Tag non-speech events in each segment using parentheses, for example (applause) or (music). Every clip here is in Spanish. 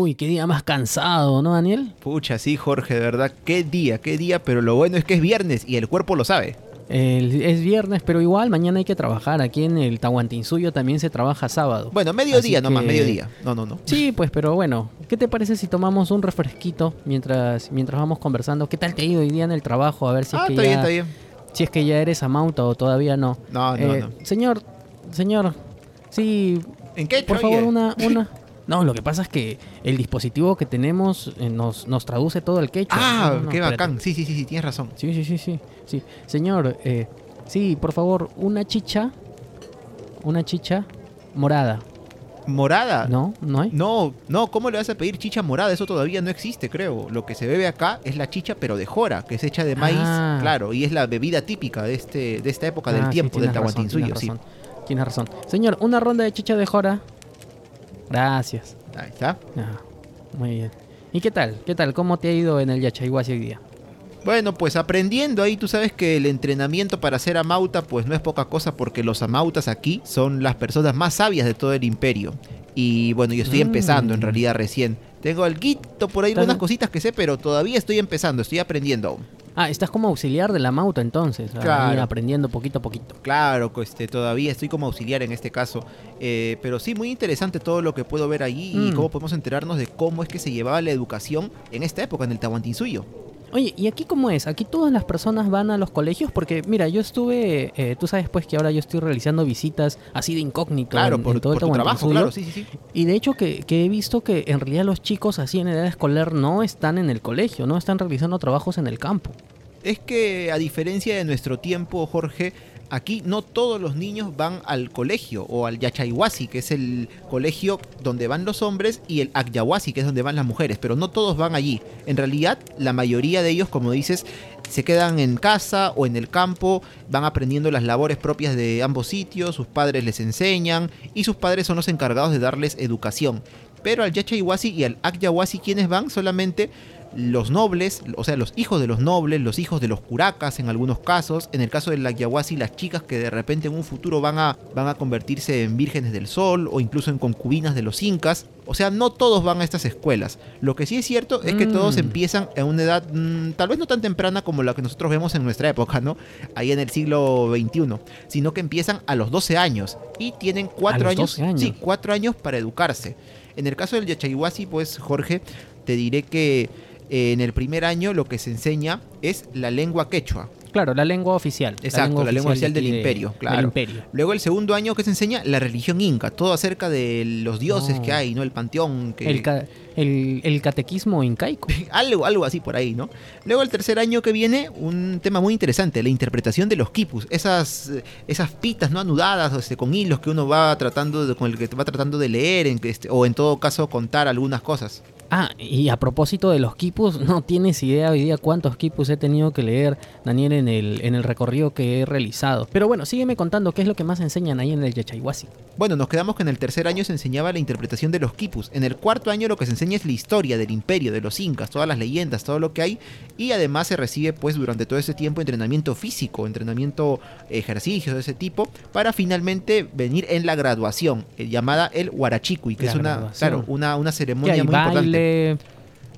Uy, qué día más cansado, ¿no, Daniel? Pucha, sí, Jorge, de verdad, qué día, qué día, pero lo bueno es que es viernes y el cuerpo lo sabe. El- es viernes, pero igual mañana hay que trabajar. Aquí en el Tahuantinsuyo también se trabaja sábado. Bueno, mediodía Así nomás, que- mediodía. No, no, no. Sí, pues, pero bueno, ¿qué te parece si tomamos un refresquito mientras, mientras vamos conversando? ¿Qué tal te ha ido hoy día en el trabajo? A ver si ah, es que está ya, bien, está bien. si es que ya eres amauta o todavía no. No, no, Eh, no. Señor, señor, sí, ¿En qué por favor, una, una. (laughs) No, lo que pasa es que el dispositivo que tenemos eh, nos, nos traduce todo el quechua. Ah, No, no, qué espérate. bacán. Sí, sí, sí, sí, tienes razón. Sí, sí, sí, sí, sí. Señor, eh, sí, por favor, una chicha, una chicha morada. ¿Morada? ¿No? ¿No hay? No, no, ¿cómo le vas a pedir chicha morada? Eso todavía no existe, creo. Lo que se bebe acá es la chicha, pero de jora, que es hecha de maíz, Ah. claro, y es la bebida típica de este, de esta época del Ah, sí, tiempo, del tienes razón, Tahuantinsuyo, tienes sí. razón, Tienes razón. Señor, una ronda de chicha de jora. Gracias. Ahí está. Muy bien. ¿Y qué tal? ¿Qué tal? ¿Cómo te ha ido en el hoy día? Bueno, pues aprendiendo ahí, tú sabes que el entrenamiento para ser amauta pues no es poca cosa porque los amautas aquí son las personas más sabias de todo el imperio. Y bueno, yo estoy Mm. empezando en realidad recién. Tengo algo por ahí, algunas cositas que sé, pero todavía estoy empezando, estoy aprendiendo aún. Ah, estás como auxiliar de la mauta entonces. ahí Claro. aprendiendo poquito a poquito. Claro, este, todavía estoy como auxiliar en este caso. Eh, pero sí, muy interesante todo lo que puedo ver allí y Mm. cómo podemos enterarnos de cómo es que se llevaba la educación en esta época, en el Tahuantinsuyo. Oye, ¿y aquí cómo es? ¿Aquí todas las personas van a los colegios? Porque, mira, yo estuve, eh, tú sabes pues que ahora yo estoy realizando visitas así de incógnito Claro, en, por, en todo el por tu trabajo, Tahuantinsuyo. claro, sí, sí, sí. Y de hecho que, que he visto que en realidad los chicos así en edad escolar no están en el colegio, no están realizando trabajos en el campo. Es que a diferencia de nuestro tiempo, Jorge, aquí no todos los niños van al colegio o al Yachayhuasi, que es el colegio donde van los hombres, y el Agyahuasi, que es donde van las mujeres, pero no todos van allí. En realidad, la mayoría de ellos, como dices, se quedan en casa o en el campo, van aprendiendo las labores propias de ambos sitios, sus padres les enseñan y sus padres son los encargados de darles educación. Pero al Yachayhuasi y al Agyahuasi, quienes van? Solamente los nobles, o sea, los hijos de los nobles, los hijos de los curacas en algunos casos, en el caso del Agyahuasi, las chicas que de repente en un futuro van a, van a convertirse en vírgenes del sol o incluso en concubinas de los incas. O sea, no todos van a estas escuelas. Lo que sí es cierto es que Mm. todos empiezan en una edad mm, tal vez no tan temprana como la que nosotros vemos en nuestra época, ¿no? Ahí en el siglo XXI, sino que empiezan a los 12 años y tienen 4 los años, 12 años. Sí, cuatro años para educarse. En el caso del Yachayhuasi, pues Jorge, te diré que eh, en el primer año lo que se enseña es la lengua quechua. Claro, la lengua oficial. Exacto, la lengua oficial de del de- imperio, claro. Del imperio. Luego el segundo año que se enseña la religión inca, todo acerca de los dioses Oh. que hay, ¿no? El panteón, que... El, ca- el, el catequismo incaico. (laughs) algo, algo así por ahí, ¿no? Luego el tercer año que viene, un tema muy interesante, la interpretación de los quipus, esas, esas pitas no anudadas este, con hilos que uno va tratando de, con el que va tratando de leer en, este, o en todo caso contar algunas cosas. Ah, y a propósito de los quipus, no tienes idea hoy día cuántos quipus he tenido que leer, Daniel, en el, en el recorrido que he realizado. Pero bueno, sígueme contando qué es lo que más enseñan ahí en el Yachayhuasi. Bueno, nos quedamos que en el tercer año se enseñaba la interpretación de los quipus. En el cuarto año lo que se enseña es la historia del imperio, de los incas, todas las leyendas, todo lo que hay. Y además se recibe pues durante todo ese tiempo entrenamiento físico, entrenamiento, ejercicios de ese tipo, para finalmente venir en la graduación, eh, llamada el huarachicui, que La es una, graduación. claro, una, una ceremonia muy importante.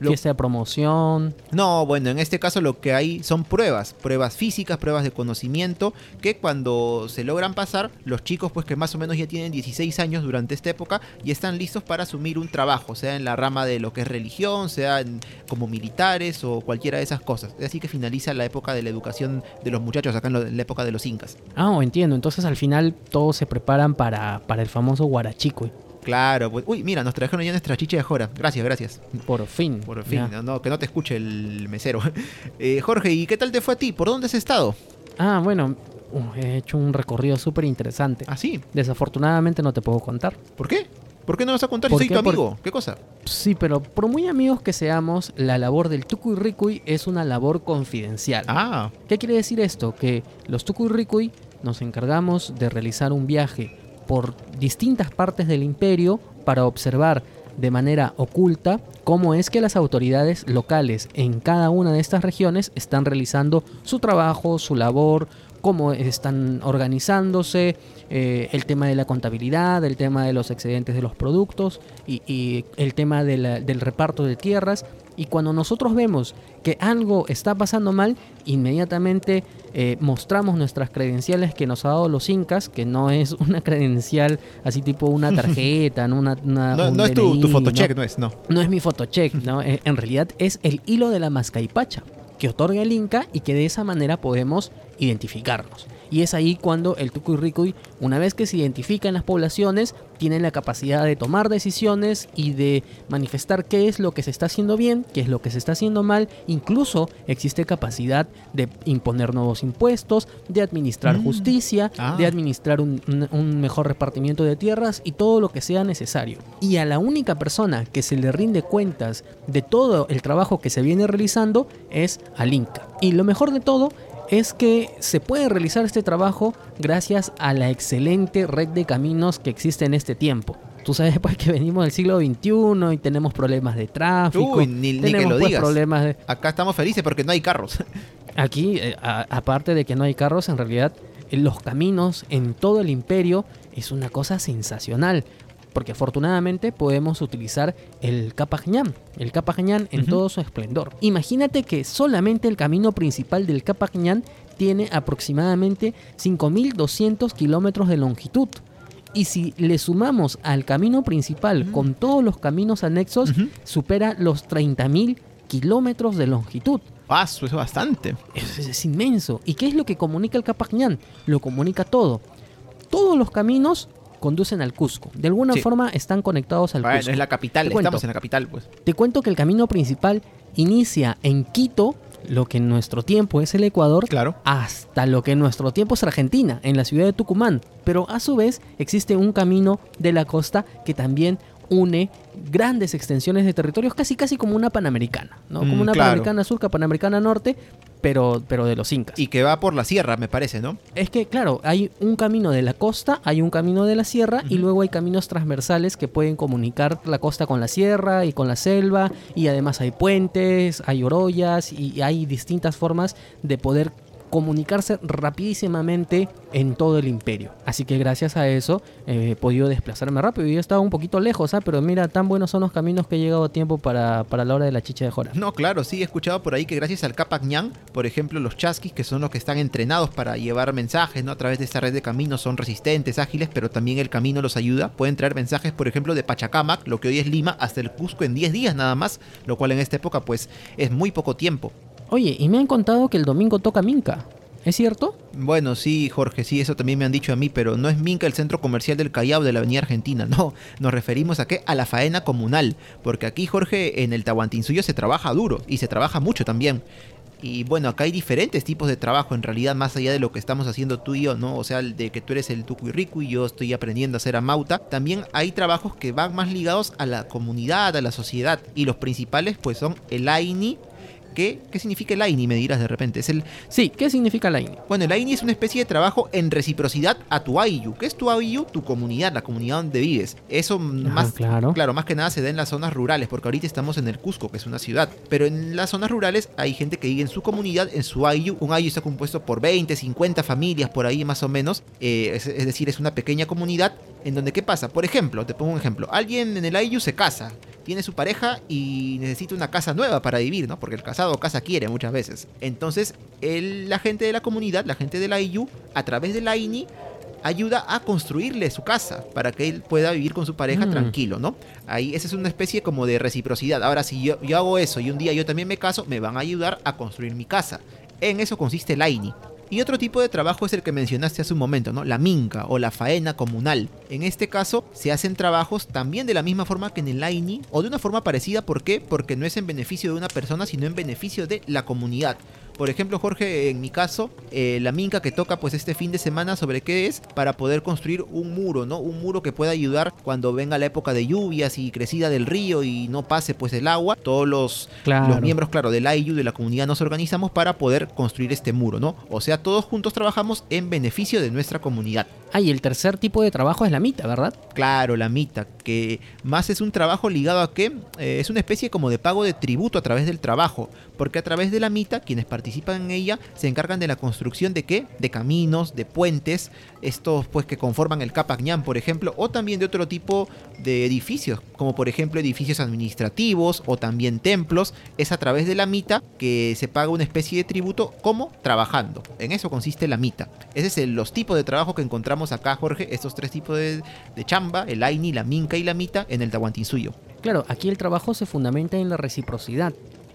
Lo- fiesta de promoción. No, bueno, en este caso lo que hay son pruebas, pruebas físicas, pruebas de conocimiento, que cuando se logran pasar, los chicos pues que más o menos ya tienen 16 años durante esta época y están listos para asumir un trabajo, sea en la rama de lo que es religión, sea en- como militares o cualquiera de esas cosas. Así que finaliza la época de la educación de los muchachos acá en, lo- en la época de los incas. Ah, entiendo. Entonces al final todos se preparan para, para el famoso Huarachico. Claro, pues, uy, mira, nos trajeron ya nuestra chicha de jora. Gracias, gracias. Por fin. Por fin, ya. no, no, que no te escuche el mesero. (laughs) Eh, Jorge, ¿y qué tal te fue a ti? ¿Por dónde has estado? Ah, bueno, uh, he hecho un recorrido súper interesante. ¿Ah, sí? Desafortunadamente no te puedo contar. ¿Por qué? ¿Por qué no vas a contar si ¿Por soy qué? tu Por- amigo? ¿Qué cosa? Sí, pero por muy amigos que seamos, la labor del Tucuy es una labor confidencial. Ah, ¿Qué quiere decir esto? Que los Tucuy nos encargamos de realizar un viaje por distintas partes del imperio para observar de manera oculta cómo es que las autoridades locales en cada una de estas regiones están realizando su trabajo, su labor, cómo están organizándose, eh, el tema de la contabilidad, el tema de los excedentes de los productos y, y el tema de la- del reparto de tierras. Y cuando nosotros vemos que algo está pasando mal, inmediatamente eh, mostramos nuestras credenciales que nos ha dado los incas, que no es (laughs) una credencial así tipo una (laughs) tarjeta, no, una, una- No, un no es tu, tu ¿no? no es, no. No es mi fotocheck, ¿no? Eh, en realidad es el hilo de la mascaipacha que otorga el Inca y que de esa manera podemos identificarnos. Y es ahí cuando el Tucuy una vez que se identifican las poblaciones, tiene la capacidad de tomar decisiones y de manifestar qué es lo que se está haciendo bien, qué es lo que se está haciendo mal. Incluso existe capacidad de imponer nuevos impuestos, de administrar Mm. justicia, Ah. de administrar un, un- un mejor repartimiento de tierras y todo lo que sea necesario. Y a la única persona que se le rinde cuentas de todo el trabajo que se viene realizando es al Inca. Y lo mejor de todo es que se puede realizar este trabajo gracias a la excelente red de caminos que existe en este tiempo. Tú sabes pues que venimos del siglo XXI y tenemos problemas de tráfico, Uy, ni- ni que lo pues, digas. problemas de, Acá estamos felices porque no hay carros. (laughs) Aquí, eh, a- aparte de que no hay carros, en realidad eh, los caminos en todo el imperio es una cosa sensacional. Porque afortunadamente podemos utilizar el Capañán, el Capañán en todo su esplendor. Imagínate que solamente el camino principal del Capañán tiene aproximadamente 5.200 kilómetros de longitud. Y si le sumamos al camino principal con todos los caminos anexos, supera los 30.000 kilómetros de longitud. Paso, eso es bastante. Es, es- es inmenso. ¿Y qué es lo que comunica el Capañán? Lo comunica todo. Todos los caminos conducen al Cusco. De alguna Sí. forma están conectados al Bueno, Cusco. es la capital, Te cuento. estamos en la capital, pues. Te cuento que el camino principal inicia en Quito, lo que en nuestro tiempo es el Ecuador, Claro. hasta lo que en nuestro tiempo es Argentina, en la ciudad de Tucumán. Pero a su vez existe un camino de la costa que también une grandes extensiones de territorios, casi casi como una panamericana, ¿no? Mm, Como una claro. panamericana sur, panamericana norte, pero, pero de los incas. Y que va por la sierra, me parece, ¿no? Es que, claro, hay un camino de la costa, hay un camino de la sierra y luego hay caminos transversales que pueden comunicar la costa con la sierra y con la selva y además hay puentes, hay orollas y hay distintas formas de poder comunicarse rapidísimamente en todo el imperio. Así que gracias a eso eh, he podido desplazarme rápido. Yo estaba un poquito lejos, ¿ah? pero mira, tan buenos son los caminos que he llegado a tiempo para, para la hora de la chicha de Jora. No, claro, sí, he escuchado por ahí que gracias al Capañán, por ejemplo, los chasquis, que son los que están entrenados para llevar mensajes, ¿no? A través de esta red de caminos, son resistentes, ágiles, pero también el camino los ayuda. Pueden traer mensajes, por ejemplo, de Pachacamac, lo que hoy es Lima, hasta el Cusco en 10 días nada más, lo cual en esta época, pues, es muy poco tiempo. Oye, y me han contado que el domingo toca Minca. ¿Es cierto? Bueno, sí, Jorge, sí, eso también me han dicho a mí, pero no es Minca el centro comercial del Callao de la Avenida Argentina, (laughs) no. Nos referimos a qué? A la faena comunal, porque aquí, Jorge, en el Tahuantinsuyo se trabaja duro y se trabaja mucho también. Y bueno, acá hay diferentes tipos de trabajo, en realidad, más allá de lo que estamos haciendo tú y yo, ¿no? O sea, el de que tú eres el tucuy y yo estoy aprendiendo a hacer amauta. También hay trabajos que van más ligados a la comunidad, a la sociedad. Y los principales, pues, son el AINI. ¿Qué, ¿Qué significa el AINI? Me dirás de repente. Es el Sí, ¿qué significa la INI? bueno, el AINI es una especie de trabajo en reciprocidad a tu AIU. ¿Qué es tu AIU? Tu comunidad, la comunidad donde vives. Eso más, claro. claro, más que nada se da en las zonas rurales, porque ahorita estamos en el Cusco, que es una ciudad. Pero en las zonas rurales hay gente que vive en su comunidad, en su AIU. Un AIU está compuesto por 20, 50 familias, por ahí más o menos. Eh, es, es decir, es una pequeña comunidad en donde, ¿qué pasa? Por ejemplo, te pongo un ejemplo. Alguien en el AIU se casa, tiene su pareja y necesita una casa nueva para vivir, ¿no? Porque el casado casa quiere muchas veces. Entonces, el- la gente de la comunidad, la gente de la IU, a través de la INI, ayuda a construirle su casa para que él pueda vivir con su pareja Mm. tranquilo, ¿no? Ahí esa es una especie como de reciprocidad. Ahora, si yo, yo hago eso y un día yo también me caso, me van a ayudar a construir mi casa. En eso consiste la INI. Y otro tipo de trabajo es el que mencionaste hace un momento, ¿no? La minca o la faena comunal. En este caso se hacen trabajos también de la misma forma que en el AINI o de una forma parecida. ¿Por qué? Porque no es en beneficio de una persona, sino en beneficio de la comunidad. Por ejemplo, Jorge, en mi caso, eh, la minca que toca pues este fin de semana sobre qué es para poder construir un muro, ¿no? Un muro que pueda ayudar cuando venga la época de lluvias y crecida del río y no pase pues el agua. Todos los, Claro. los miembros, claro, del AIU, de la comunidad, nos organizamos para poder construir este muro, ¿no? O sea, todos juntos trabajamos en beneficio de nuestra comunidad. Ah, y el tercer tipo de trabajo es la mitad, ¿verdad? Claro, la mitad. Que más es un trabajo ligado a que eh, es una especie como de pago de tributo a través del trabajo, porque a través de la mita quienes participan en ella se encargan de la construcción de qué? De caminos, de puentes, estos pues que conforman el Capacñán, por ejemplo, o también de otro tipo de edificios, como por ejemplo edificios administrativos o también templos, es a través de la mita que se paga una especie de tributo como trabajando. En eso consiste la mita. Ese es los tipos de trabajo que encontramos acá, Jorge, estos tres tipos de, de chamba, el Aini, la Minca y la Mita en el Tahuantinsuyo. Claro, aquí el trabajo se fundamenta en la reciprocidad.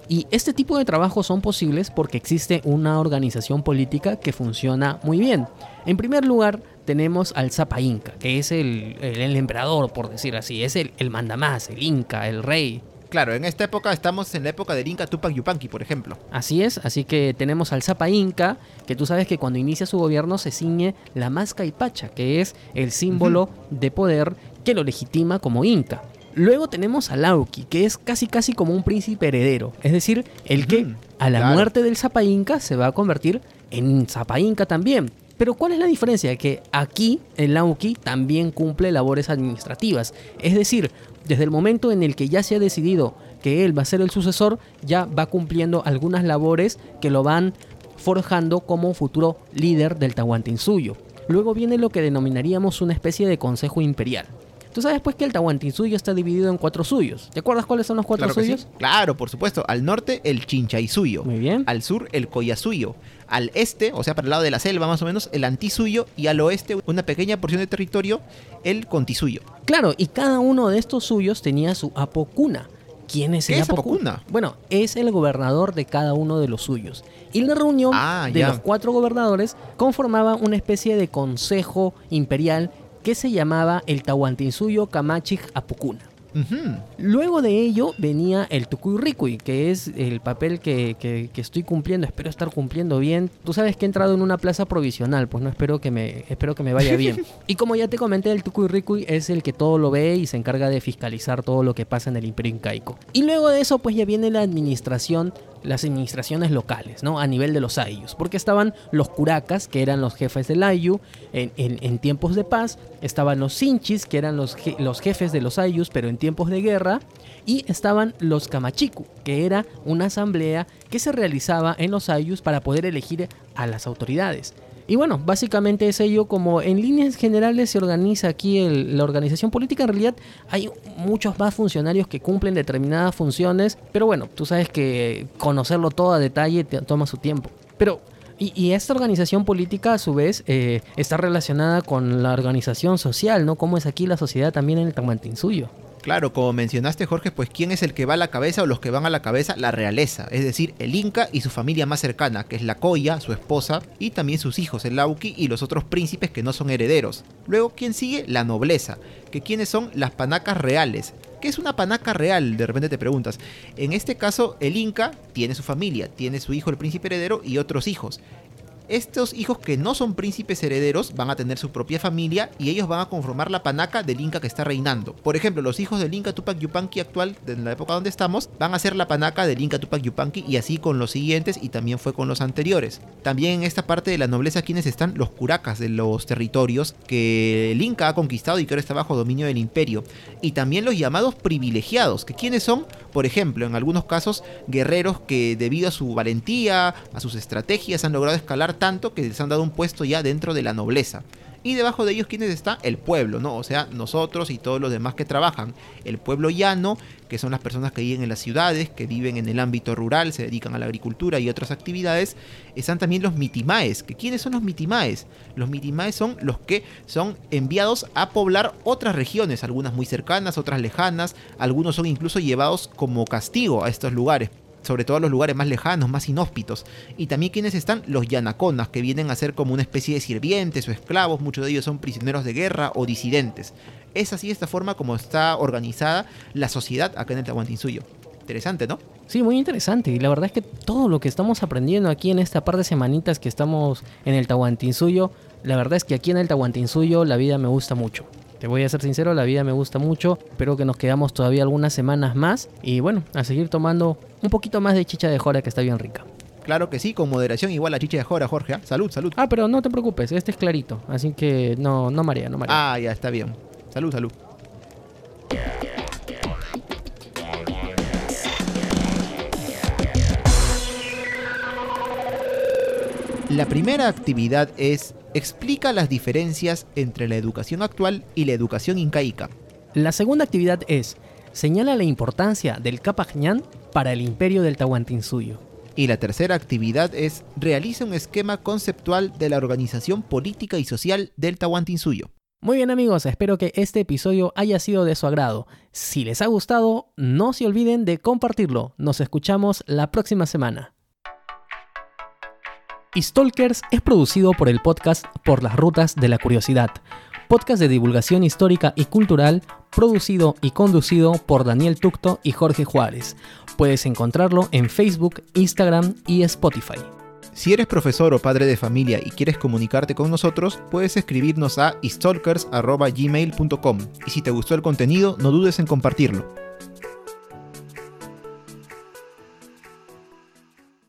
Y este tipo de trabajos son posibles porque existe una organización política que funciona muy bien. En primer lugar, tenemos al Zapa Inca, que es el, el- el emperador, por decir así, es el, el mandamás, el Inca, el rey. Claro, en esta época estamos en la época del Inca Tupac Yupanqui, por ejemplo. Así es, así que tenemos al Zapa Inca, que tú sabes que cuando inicia su gobierno se ciñe la masca y pacha, que es el símbolo de poder que lo legitima como Inca. Luego tenemos al Lauki, que es casi casi como un príncipe heredero, es decir, el que a la claro. muerte del Zapa Inca se va a convertir en Zapa Inca también. Pero ¿cuál es la diferencia? Que aquí el Lauki también cumple labores administrativas. Es decir, desde el momento en el que ya se ha decidido que él va a ser el sucesor, ya va cumpliendo algunas labores que lo van forjando como futuro líder del Tahuantinsuyo. Luego viene lo que denominaríamos una especie de consejo imperial. Tú sabes pues que el Tahuantinsuyo está dividido en cuatro suyos. ¿Te acuerdas cuáles son los cuatro Claro, que sí. suyos? Claro, por supuesto. Al norte, el Chinchaysuyo. Muy bien. Al sur, el Coyasuyo. Al este, o sea, para el lado de la selva más o menos, el Antisuyo. Y al oeste, una pequeña porción de territorio, el Contisuyo. Claro, y cada uno de estos suyos tenía su apocuna. ¿Quién es ¿Qué el es apocuna? Bueno, es el gobernador de cada uno de los suyos. Y la reunión Ah, de ya. los cuatro gobernadores conformaba una especie de consejo imperial que se llamaba el Tahuantinsuyo Kamachig Apocuna. Ujú. Luego de ello venía el Tukuyricuy, que es el papel que, que- que estoy cumpliendo, espero estar cumpliendo bien. Tú sabes que he entrado en una plaza provisional, pues no espero que me, espero que me vaya bien. (laughs) y como ya te comenté, el Tukuyricuy es el que todo lo ve y se encarga de fiscalizar todo lo que pasa en el Imperio Incaico. Y luego de eso, pues ya viene la administración, las administraciones locales, ¿no? A nivel de los ayllus, porque estaban los curacas, que eran los jefes del ayu en, en- tiempos de paz, estaban los sinchis, que eran los, los jefes de los ayllus, pero en tiempos de guerra, y estaban los camachicu, que era una asamblea que se realizaba en los ayllus para poder elegir a las autoridades. Y bueno, básicamente es ello como en líneas generales se organiza aquí el- la organización política. En realidad hay muchos más funcionarios que cumplen determinadas funciones, pero bueno, tú sabes que conocerlo todo a detalle toma su tiempo. Pero, y, esta organización política a su vez eh, está relacionada con la organización social, ¿no? Cómo es aquí la sociedad también en el Tahuantinsuyo. Claro, como mencionaste Jorge, pues quién es el que va a la cabeza o los que van a la cabeza, la realeza, es decir, el Inca y su familia más cercana, que es la Coya, su esposa, y también sus hijos, el Lauki y los otros príncipes que no son herederos. Luego, ¿quién sigue? La nobleza, que quiénes son las panacas reales. ¿Qué es una panaca real? De repente te preguntas. En este caso, el Inca tiene su familia, tiene su hijo el príncipe heredero y otros hijos. Estos hijos que no son príncipes herederos van a tener su propia familia y ellos van a conformar la panaca del Inca que está reinando. Por ejemplo, los hijos del Inca Tupac Yupanqui actual, de la época donde estamos, van a ser la panaca del Inca Tupac Yupanqui y así con los siguientes y también fue con los anteriores. También en esta parte de la nobleza quienes están los curacas de los territorios que el Inca ha conquistado y que ahora está bajo dominio del imperio. Y también los llamados privilegiados, que quienes son, por ejemplo, en algunos casos, guerreros que debido a su valentía, a sus estrategias, han logrado escalar tanto que les han dado un puesto ya dentro de la nobleza. Y debajo de ellos, ¿quiénes está? El pueblo, ¿no? O sea, nosotros y todos los demás que trabajan. El pueblo llano, que son las personas que viven en las ciudades, que viven en el ámbito rural, se dedican a la agricultura y otras actividades. Están también los mitimaes. ¿Que ¿Quiénes son los mitimaes? Los mitimaes son los que son enviados a poblar otras regiones, algunas muy cercanas, otras lejanas. Algunos son incluso llevados como castigo a estos lugares sobre todo los lugares más lejanos, más inhóspitos. Y también quienes están los yanaconas, que vienen a ser como una especie de sirvientes o esclavos, muchos de ellos son prisioneros de guerra o disidentes. Es así esta forma como está organizada la sociedad acá en el Tahuantinsuyo. Interesante, ¿no? Sí, muy interesante. Y la verdad es que todo lo que estamos aprendiendo aquí en esta par de semanitas que estamos en el Tahuantinsuyo, la verdad es que aquí en el Tahuantinsuyo la vida me gusta mucho. Te voy a ser sincero, la vida me gusta mucho. Espero que nos quedamos todavía algunas semanas más. Y bueno, a seguir tomando un poquito más de chicha de jora que está bien rica. Claro que sí, con moderación igual la chicha de jora, Jorge. ¿ah? Salud, salud. Ah, pero no te preocupes, este es clarito. Así que no, no marea, no marea. Ah, ya está bien. Salud, salud. La primera actividad es explica las diferencias entre la educación actual y la educación incaica. La segunda actividad es señala la importancia del Capajñán para el imperio del Tahuantinsuyo. Y la tercera actividad es realiza un esquema conceptual de la organización política y social del Tahuantinsuyo. Muy bien amigos, espero que este episodio haya sido de su agrado. Si les ha gustado, no se olviden de compartirlo. Nos escuchamos la próxima semana. Stalkers es producido por el podcast Por las Rutas de la Curiosidad, podcast de divulgación histórica y cultural producido y conducido por Daniel Tucto y Jorge Juárez. Puedes encontrarlo en Facebook, Instagram y Spotify. Si eres profesor o padre de familia y quieres comunicarte con nosotros, puedes escribirnos a stalkers.gmail.com y si te gustó el contenido, no dudes en compartirlo.